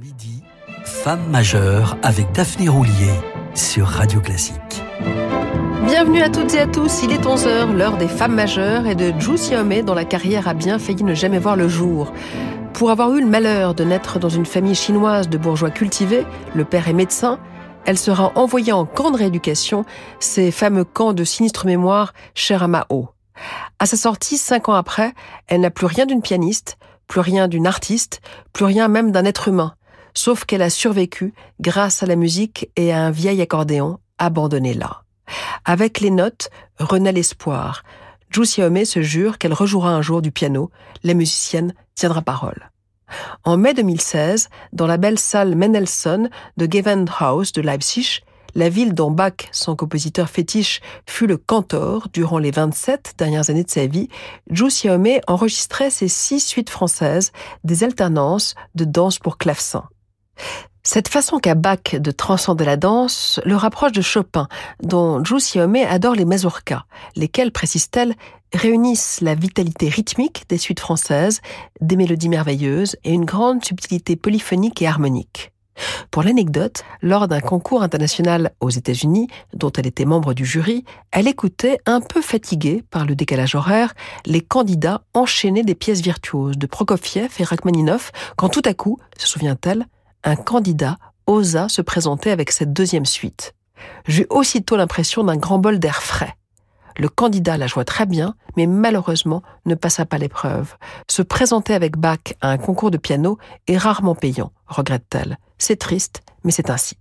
Midi, Femme majeure avec Daphné Roulier sur Radio Classique. Bienvenue à toutes et à tous, il est 11h, l'heure des femmes majeures et de Zhu Xiaomei dont la carrière a bien failli ne jamais voir le jour. Pour avoir eu le malheur de naître dans une famille chinoise de bourgeois cultivés, le père est médecin, elle sera envoyée en camp de rééducation, ces fameux camps de sinistre mémoire chers à. À sa sortie, cinq ans après, elle n'a plus rien d'une pianiste, plus rien d'une artiste, plus rien même d'un être humain, sauf qu'elle a survécu grâce à la musique et à un vieil accordéon abandonné là. Avec les notes, renaît l'espoir. Zhu Xiaomei se jure qu'elle rejouera un jour du piano, la musicienne tiendra parole. En mai 2016, dans la belle salle Mendelssohn de Gewandhaus de Leipzig, la ville dont Bach, son compositeur fétiche, fut le cantor durant les 27 dernières années de sa vie, Zhu Xiaomei enregistrait ses six suites françaises, des alternances de danse pour clavecin. Cette façon qu'a Bach de transcender la danse le rapproche de Chopin, dont Zhu adore les mazurkas, lesquels, précise-t-elle, réunissent la vitalité rythmique des suites françaises, des mélodies merveilleuses et une grande subtilité polyphonique et harmonique. Pour l'anecdote, lors d'un concours international aux États-Unis, dont elle était membre du jury, elle écoutait, un peu fatiguée par le décalage horaire, les candidats enchaîner des pièces virtuoses de Prokofiev et Rachmaninoff, quand tout à coup, se souvient-elle, un candidat osa se présenter avec cette deuxième suite. J'eus aussitôt l'impression d'un grand bol d'air frais. Le candidat la joua très bien, mais malheureusement ne passa pas l'épreuve. Se présenter avec Bach à un concours de piano est rarement payant, regrette-t-elle. C'est triste, mais c'est ainsi.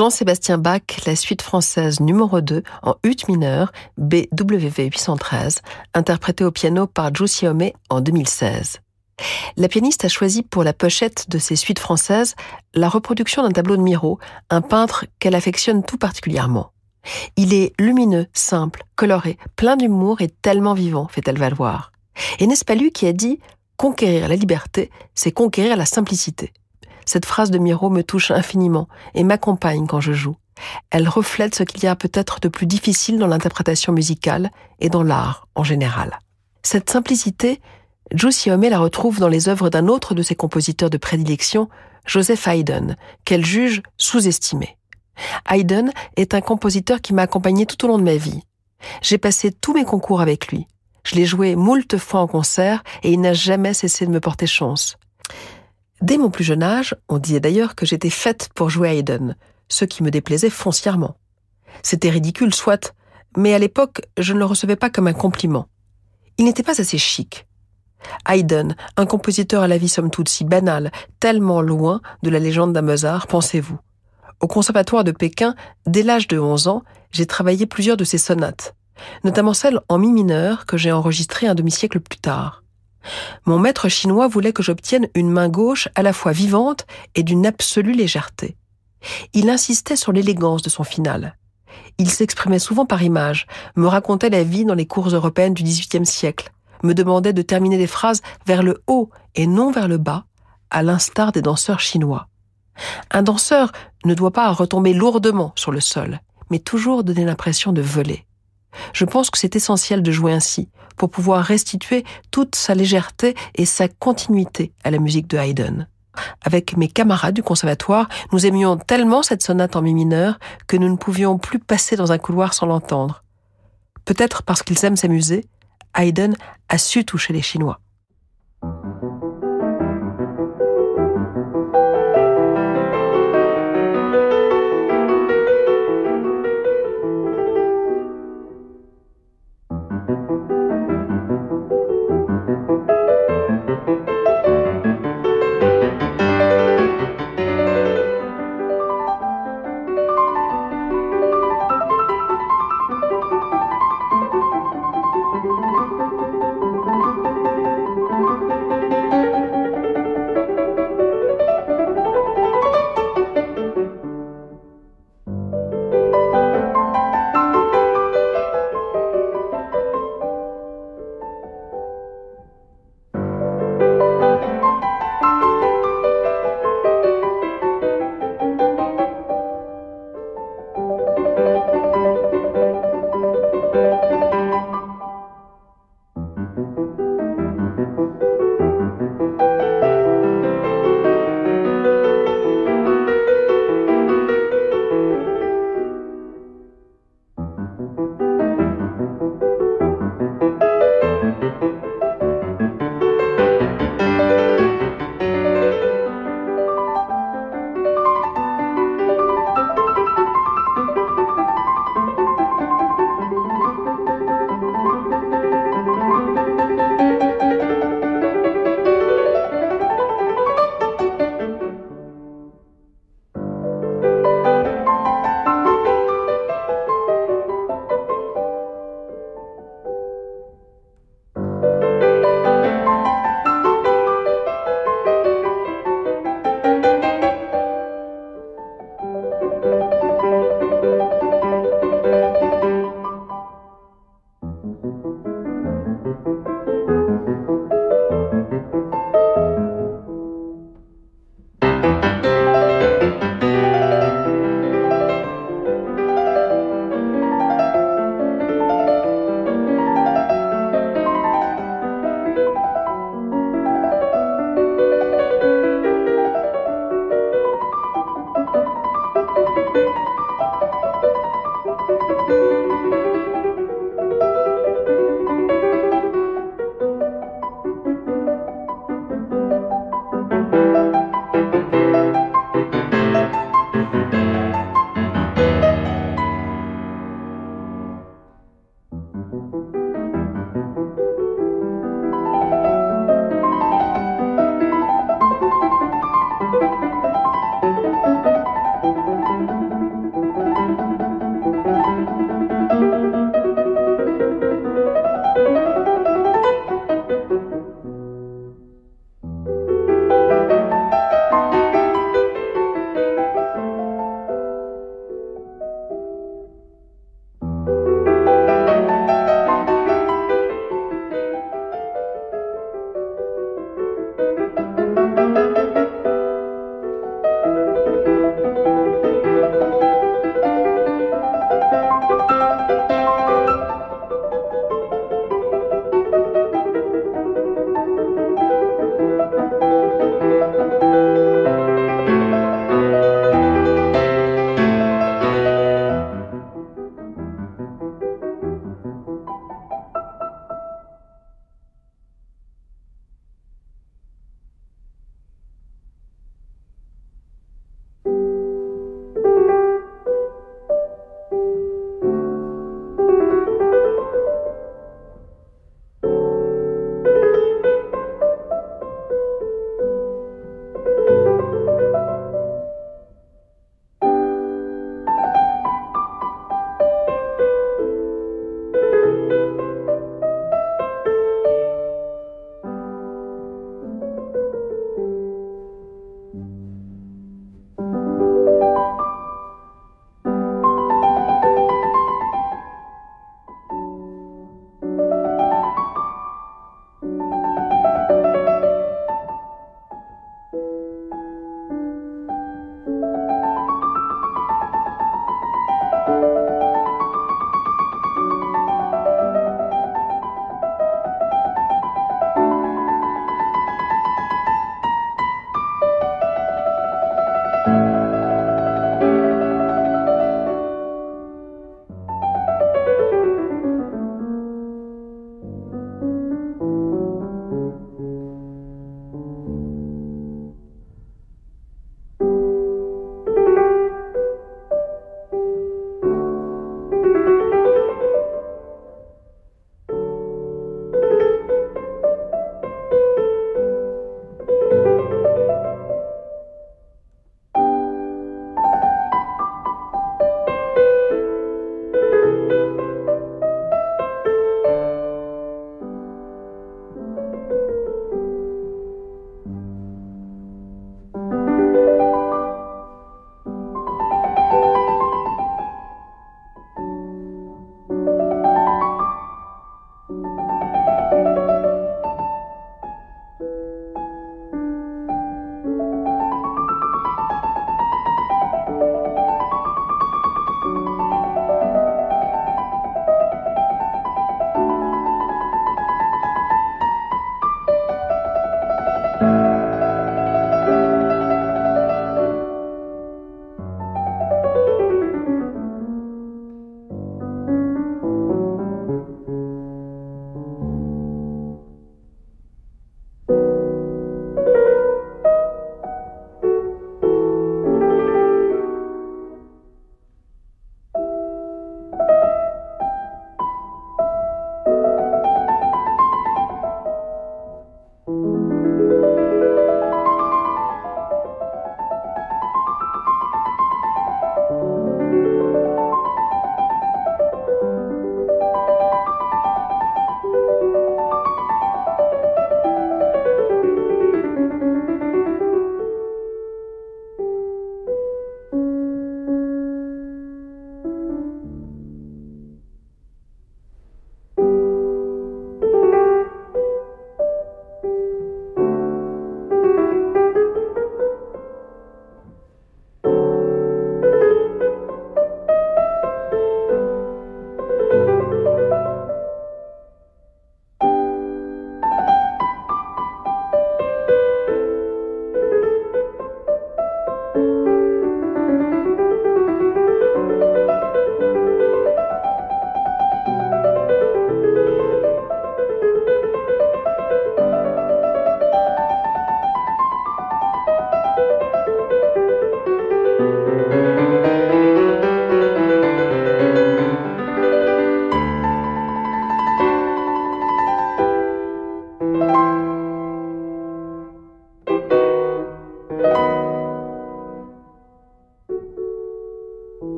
Jean-Sébastien Bach, la suite française numéro 2 en ut mineur, BWV 813, interprétée au piano par Jussi Homme en 2016. La pianiste a choisi pour la pochette de ses suites françaises la reproduction d'un tableau de Miro, un peintre qu'elle affectionne tout particulièrement. Il est lumineux, simple, coloré, plein d'humour et tellement vivant, fait-elle valoir. Et n'est-ce pas lui qui a dit Conquérir la liberté, c'est conquérir la simplicité. Cette phrase de Miro me touche infiniment et m'accompagne quand je joue. Elle reflète ce qu'il y a peut-être de plus difficile dans l'interprétation musicale et dans l'art en général. Cette simplicité, Jussi Homme la retrouve dans les œuvres d'un autre de ses compositeurs de prédilection, Joseph Haydn, qu'elle juge sous-estimé. Haydn est un compositeur qui m'a accompagné tout au long de ma vie. J'ai passé tous mes concours avec lui. Je l'ai joué moult fois en concert et il n'a jamais cessé de me porter chance. Dès mon plus jeune âge, on disait d'ailleurs que j'étais faite pour jouer Haydn, ce qui me déplaisait foncièrement. C'était ridicule, soit, mais à l'époque, je ne le recevais pas comme un compliment. Il n'était pas assez chic. Haydn, un compositeur à la vie somme toute si banale, tellement loin de la légende d'un Mozart, pensez-vous. Au conservatoire de Pékin, dès l'âge de 11 ans, j'ai travaillé plusieurs de ses sonates, notamment celle en mi mineur que j'ai enregistrée un demi-siècle plus tard. Mon maître chinois voulait que j'obtienne une main gauche à la fois vivante et d'une absolue légèreté. Il insistait sur l'élégance de son final. Il s'exprimait souvent par images, me racontait la vie dans les cours européennes du XVIIIe siècle, me demandait de terminer des phrases vers le haut et non vers le bas, à l'instar des danseurs chinois. Un danseur ne doit pas retomber lourdement sur le sol, mais toujours donner l'impression de voler. Je pense que c'est essentiel de jouer ainsi, pour pouvoir restituer toute sa légèreté et sa continuité à la musique de Haydn. Avec mes camarades du conservatoire, nous aimions tellement cette sonate en mi mineur que nous ne pouvions plus passer dans un couloir sans l'entendre. Peut-être parce qu'ils aiment s'amuser, Haydn a su toucher les Chinois.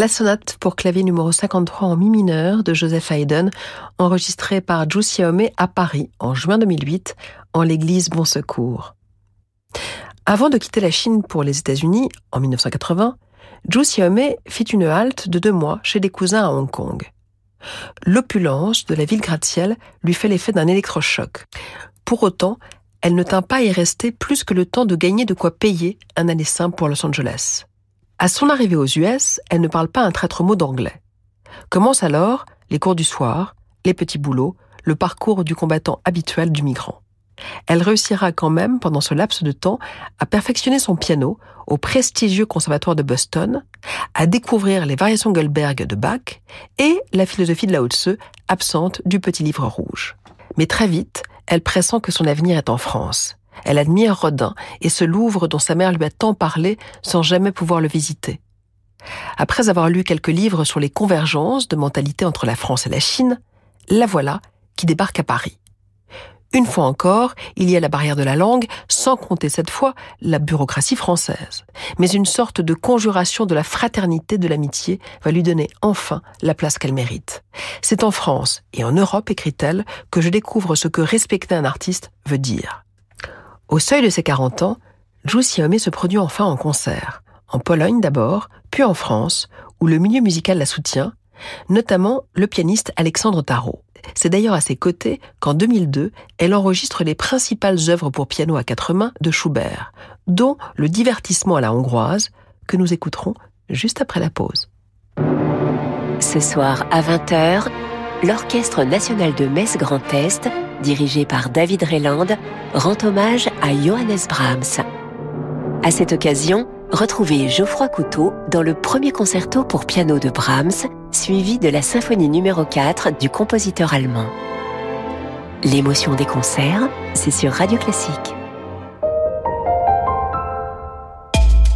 La sonate pour clavier numéro 53 en mi mineur de Joseph Haydn, enregistrée par Zhu Xiaomei à Paris en juin 2008 en l'église Bon Secours. Avant de quitter la Chine pour les États-Unis en 1980, Zhu Xiaomei fit une halte de deux mois chez des cousins à Hong Kong. L'opulence de la ville gratte-ciel lui fait l'effet d'un électrochoc. Pour autant, elle ne tint pas à y rester plus que le temps de gagner de quoi payer un aller simple pour Los Angeles. À son arrivée aux US, elle ne parle pas un traître mot d'anglais. Commence alors les cours du soir, les petits boulots, le parcours du combattant habituel du migrant. Elle réussira quand même, pendant ce laps de temps, à perfectionner son piano au prestigieux conservatoire de Boston, à découvrir les variations Goldberg de Bach et la philosophie de Lao Tse, absente du petit livre rouge. Mais très vite, elle pressent que son avenir est en France. Elle admire Rodin et ce Louvre dont sa mère lui a tant parlé sans jamais pouvoir le visiter. Après avoir lu quelques livres sur les convergences de mentalité entre la France et la Chine, la voilà qui débarque à Paris. Une fois encore, il y a la barrière de la langue, sans compter cette fois la bureaucratie française. Mais une sorte de conjuration de la fraternité de l'amitié va lui donner enfin la place qu'elle mérite. C'est en France et en Europe, écrit-elle, que je découvre ce que respecter un artiste veut dire. Au seuil de ses 40 ans, Zhu Xiaomei se produit enfin en concert, en Pologne d'abord, puis en France, où le milieu musical la soutient, notamment le pianiste Alexandre Tarot. C'est d'ailleurs à ses côtés qu'en 2002, elle enregistre les principales œuvres pour piano à quatre mains de Schubert, dont le divertissement à la hongroise, que nous écouterons juste après la pause. Ce soir à 20h, l'Orchestre national de Metz Grand Est dirigé par David Reland, rend hommage à Johannes Brahms. À cette occasion, retrouvez Geoffroy Couteau dans le premier concerto pour piano de Brahms, suivi de la symphonie numéro 4 du compositeur allemand. L'émotion des concerts, c'est sur Radio Classique.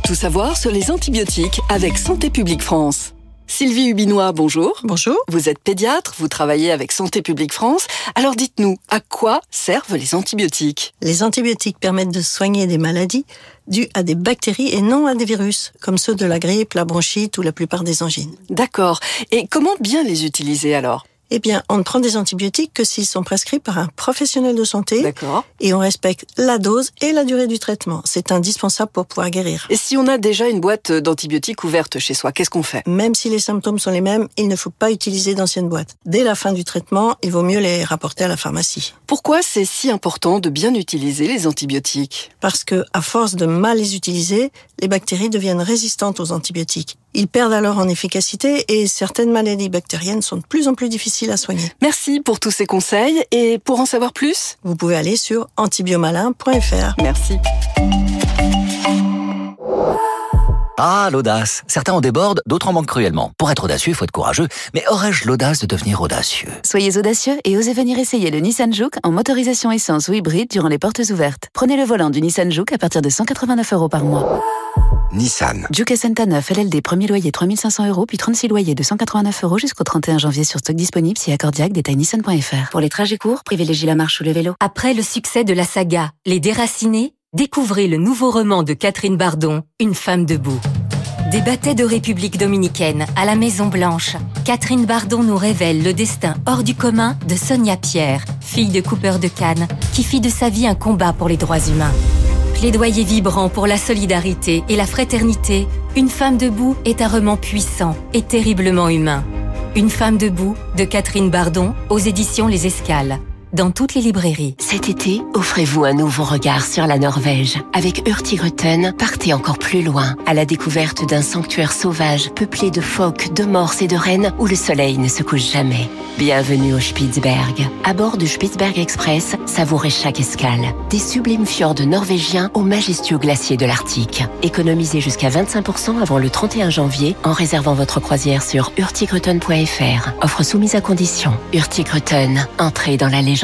Tout savoir sur les antibiotiques avec Santé publique France. Sylvie Hubinois, bonjour. Bonjour. Vous êtes pédiatre, vous travaillez avec Santé publique France. Alors dites-nous, à quoi servent les antibiotiques? Les antibiotiques permettent de soigner des maladies dues à des bactéries et non à des virus, comme ceux de la grippe, la bronchite ou la plupart des angines. D'accord. Et comment bien les utiliser alors? Eh bien, on ne prend des antibiotiques que s'ils sont prescrits par un professionnel de santé. D'accord. Et on respecte la dose et la durée du traitement. C'est indispensable pour pouvoir guérir. Et si on a déjà une boîte d'antibiotiques ouverte chez soi, qu'est-ce qu'on fait? Même si les symptômes sont les mêmes, il ne faut pas utiliser d'anciennes boîtes. Dès la fin du traitement, il vaut mieux les rapporter à la pharmacie. Pourquoi c'est si important de bien utiliser les antibiotiques? Parce que, à force de mal les utiliser, les bactéries deviennent résistantes aux antibiotiques. Ils perdent alors en efficacité et certaines maladies bactériennes sont de plus en plus difficiles à soigner. Merci pour tous ces conseils et pour en savoir plus, vous pouvez aller sur antibiomalin.fr. Merci. Ah, l'audace. Certains en débordent, d'autres en manquent cruellement. Pour être audacieux, il faut être courageux. Mais aurais-je l'audace de devenir audacieux? Soyez audacieux et osez venir essayer le Nissan Juke en motorisation essence ou hybride durant les portes ouvertes. Prenez le volant du Nissan Juke à partir de 189 euros par mois. Nissan. Juke Senta 9, LLD, premier loyer 3500 euros, puis 36 loyers de 189 euros jusqu'au 31 janvier sur stock disponible si accordiaque, détail nissan.fr. Pour les trajets courts, privilégiez la marche ou le vélo. Après le succès de la saga Les Déracinés, découvrez le nouveau roman de Catherine Bardon, Une femme debout. Bâtés de République dominicaine à la Maison Blanche, Catherine Bardon nous révèle le destin hors du commun de Sonia Pierre, fille de Cooper de Cannes, qui fit de sa vie un combat pour les droits humains. Plaidoyer vibrant pour la solidarité et la fraternité, Une femme debout est un roman puissant et terriblement humain. Une femme debout de Catherine Bardon aux éditions Les Escales dans toutes les librairies. Cet été, offrez-vous un nouveau regard sur la Norvège. Avec Hurtigruten, partez encore plus loin, à la découverte d'un sanctuaire sauvage peuplé de phoques, de morses et de rennes où le soleil ne se couche jamais. Bienvenue au Spitzberg. À bord du Spitzberg Express, savourez chaque escale. Des sublimes fjords norvégiens aux majestueux glaciers de l'Arctique. Économisez jusqu'à 25% avant le 31 janvier en réservant votre croisière sur hurtigruten.fr. Offre soumise à condition. Hurtigruten, entrez dans la légende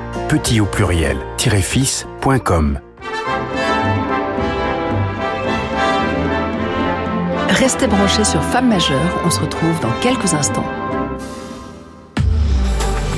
Petit au pluriel, fils.com. Restez branchés sur Femmes majeures, on se retrouve dans quelques instants.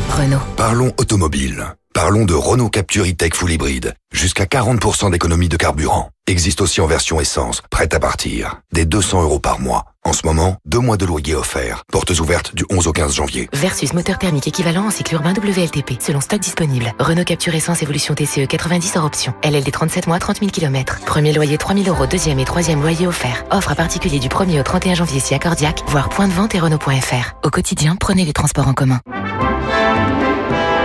Renault. Parlons automobile. Parlons de Renault Capture E-Tech Full Hybride. Jusqu'à 40% d'économie de carburant. Existe aussi en version essence, prête à partir. Des 200 euros par mois. En ce moment, deux mois de loyer offerts. Portes ouvertes du 11 au 15 janvier. Versus moteur thermique équivalent en cycle urbain WLTP, selon stock disponible. Renault Capture Essence Évolution TCE 90 hors option. LLD 37 mois, 30 000 km. Premier loyer 3 000 euros, deuxième et troisième loyer offert. Offre à particulier du 1er au 31 janvier si accordiaque, voire point de vente et Renault.fr. Au quotidien, prenez les transports en commun.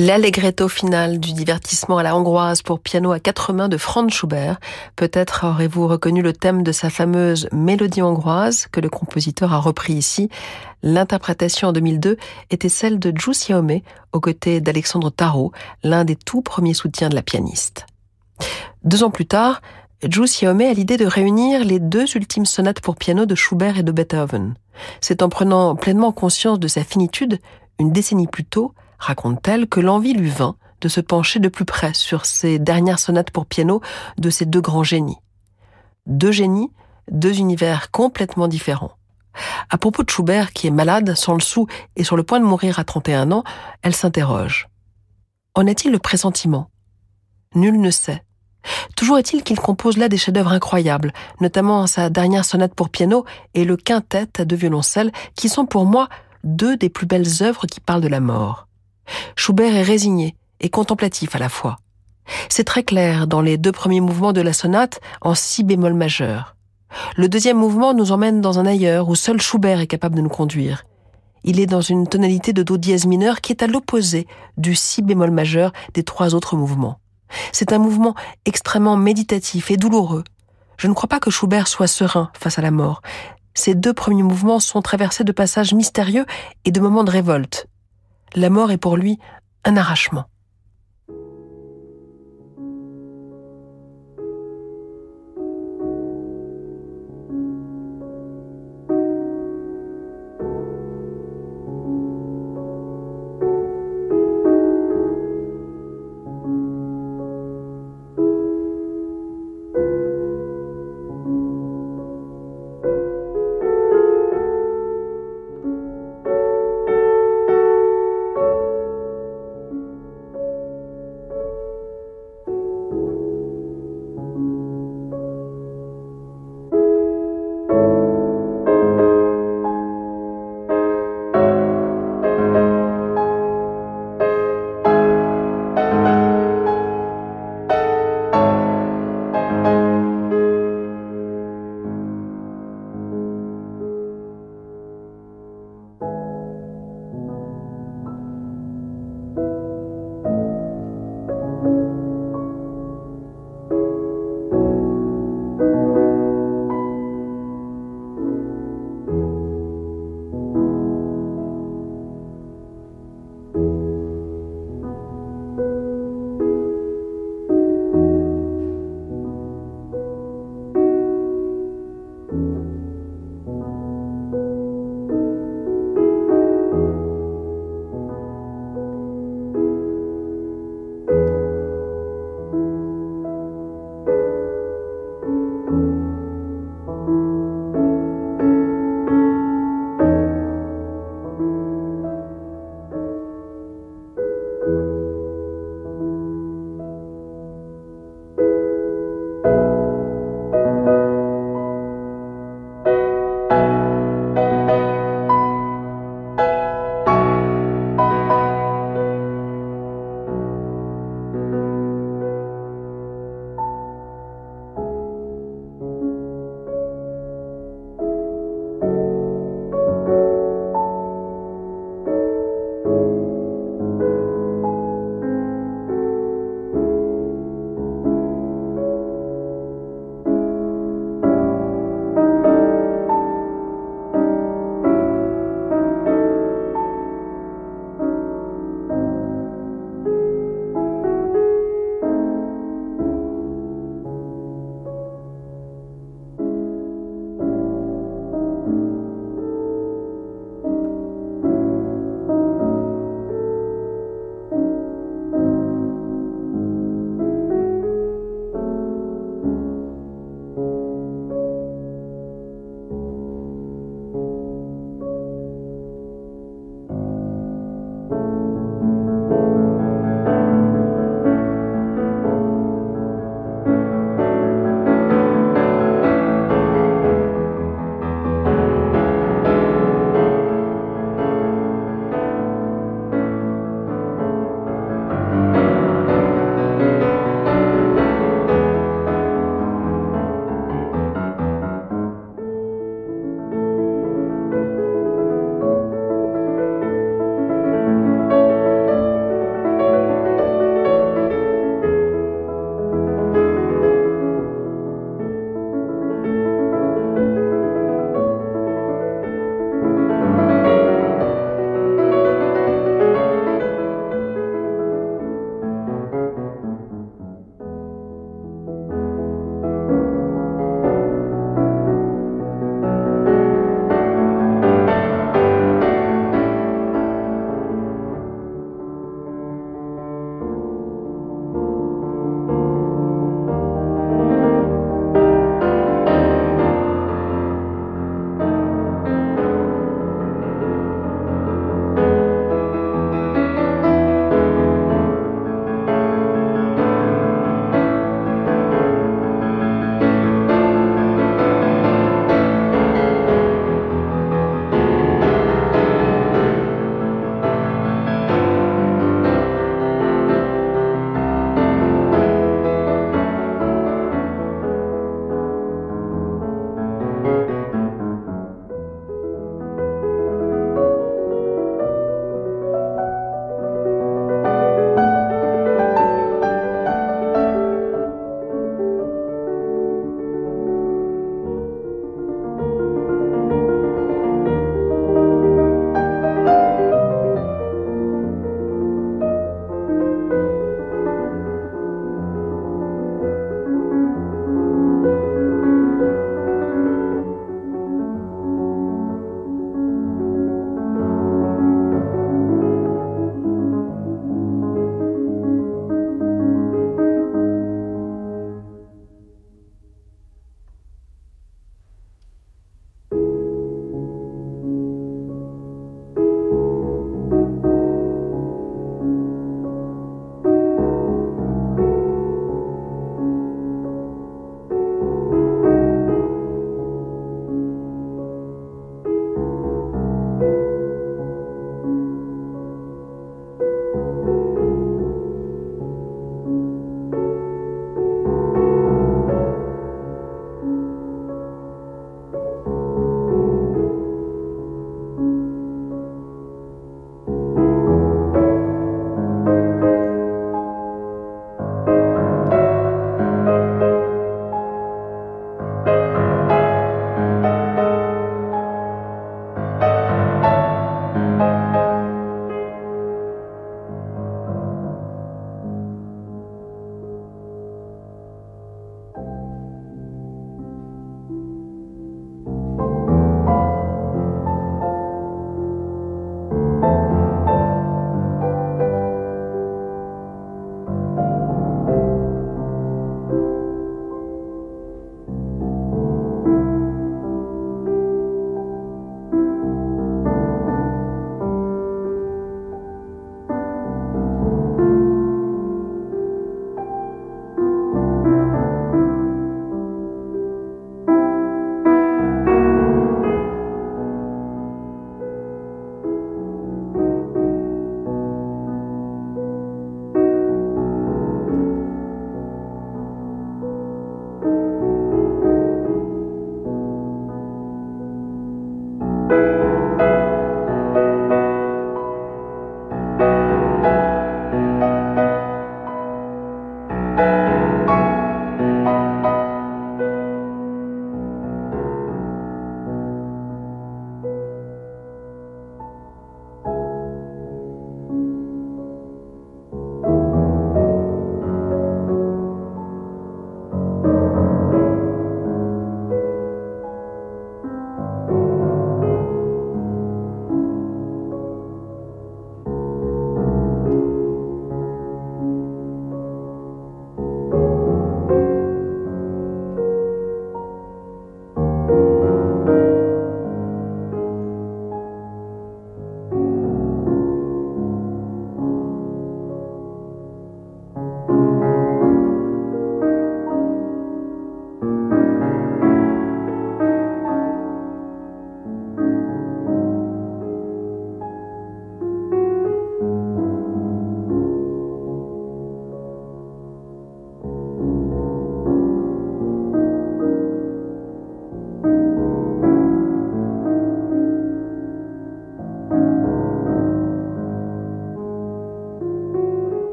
L'allegretto final du divertissement à la hongroise pour piano à quatre mains de Franz Schubert. Peut-être aurez-vous reconnu le thème de sa fameuse mélodie hongroise que le compositeur a repris ici. L'interprétation en 2002 était celle de Zhu Xiaomei aux côtés d'Alexandre Tarot, l'un des tout premiers soutiens de la pianiste. Deux ans plus tard, Zhu Xiaomei a l'idée de réunir les deux ultimes sonates pour piano de Schubert et de Beethoven. C'est en prenant pleinement conscience de sa finitude, une décennie plus tôt, raconte-t-elle que l'envie lui vint de se pencher de plus près sur ces dernières sonates pour piano de ces deux grands génies. Deux génies, deux univers complètement différents. À propos de Schubert, qui est malade, sans le sou et sur le point de mourir à 31 ans, elle s'interroge. En est-il le pressentiment? Nul ne sait. Toujours est-il qu'il compose là des chefs-d'œuvre incroyables, notamment sa dernière sonate pour piano et le quintet à deux violoncelles, qui sont pour moi deux des plus belles œuvres qui parlent de la mort. Schubert est résigné et contemplatif à la fois. C'est très clair dans les deux premiers mouvements de la sonate en si bémol majeur. Le deuxième mouvement nous emmène dans un ailleurs où seul Schubert est capable de nous conduire. Il est dans une tonalité de do dièse mineur qui est à l'opposé du si bémol majeur des trois autres mouvements. C'est un mouvement extrêmement méditatif et douloureux. Je ne crois pas que Schubert soit serein face à la mort. Ces deux premiers mouvements sont traversés de passages mystérieux et de moments de révolte. La mort est pour lui un arrachement.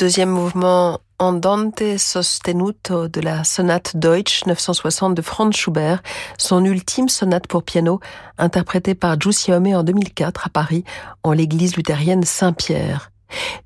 Deuxième mouvement Andante sostenuto de la sonate Deutsch 960 de Franz Schubert, son ultime sonate pour piano, interprétée par Giuseppe en 2004 à Paris, en l'église luthérienne Saint-Pierre.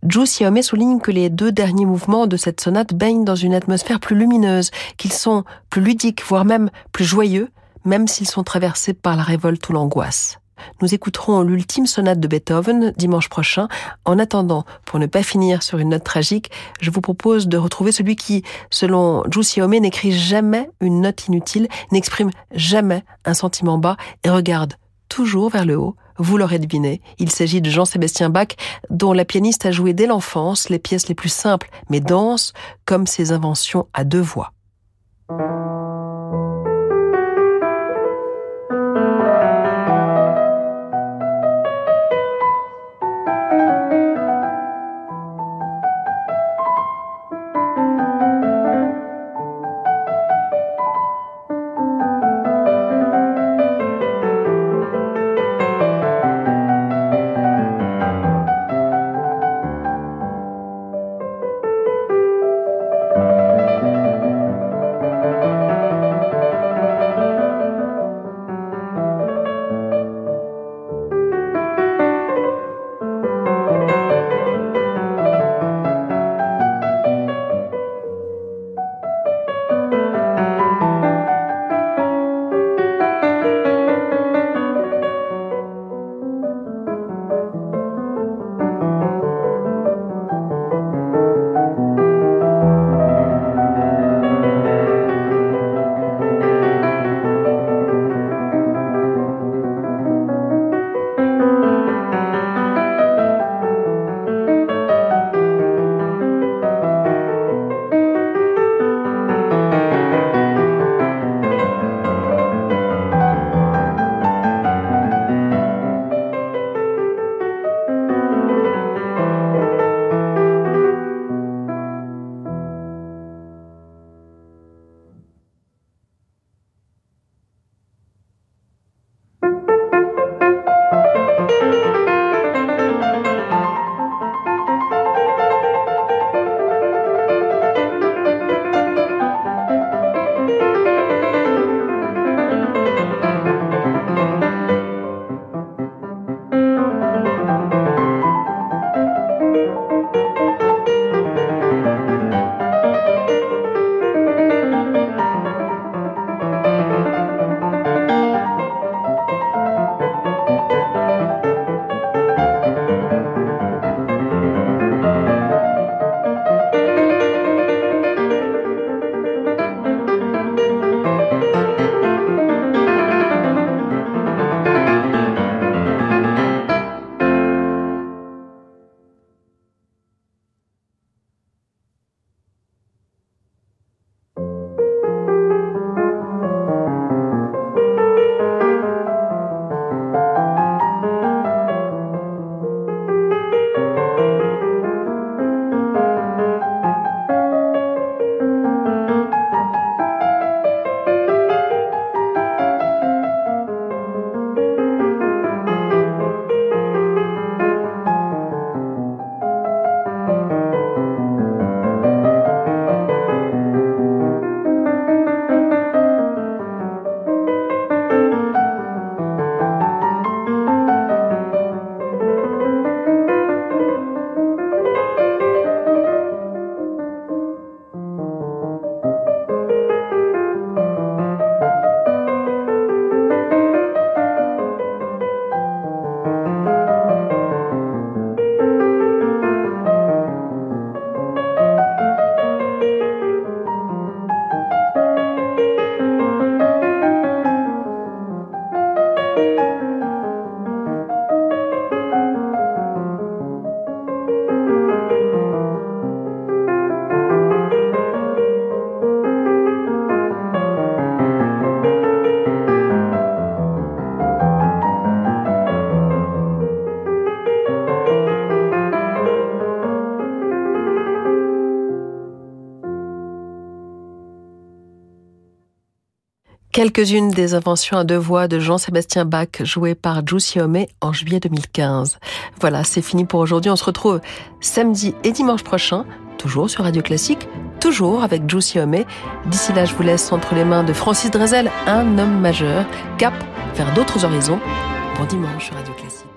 Giuseppe souligne que les deux derniers mouvements de cette sonate baignent dans une atmosphère plus lumineuse, qu'ils sont plus ludiques, voire même plus joyeux, même s'ils sont traversés par la révolte ou l'angoisse. Nous écouterons l'ultime sonate de Beethoven dimanche prochain. En attendant, pour ne pas finir sur une note tragique, je vous propose de retrouver celui qui, selon Giussi n'écrit jamais une note inutile, n'exprime jamais un sentiment bas et regarde toujours vers le haut. Vous l'aurez deviné, il s'agit de Jean-Sébastien Bach, dont la pianiste a joué dès l'enfance les pièces les plus simples mais denses, comme ses inventions à deux voix. Quelques-unes des inventions à deux voix de Jean-Sébastien Bach jouées par Juicy Homé en juillet 2015. Voilà, c'est fini pour aujourd'hui. On se retrouve samedi et dimanche prochain, toujours sur Radio Classique, toujours avec Juicy Homé. D'ici là, je vous laisse entre les mains de Francis Drezel, un homme majeur, cap vers d'autres horizons. Bon dimanche sur Radio Classique.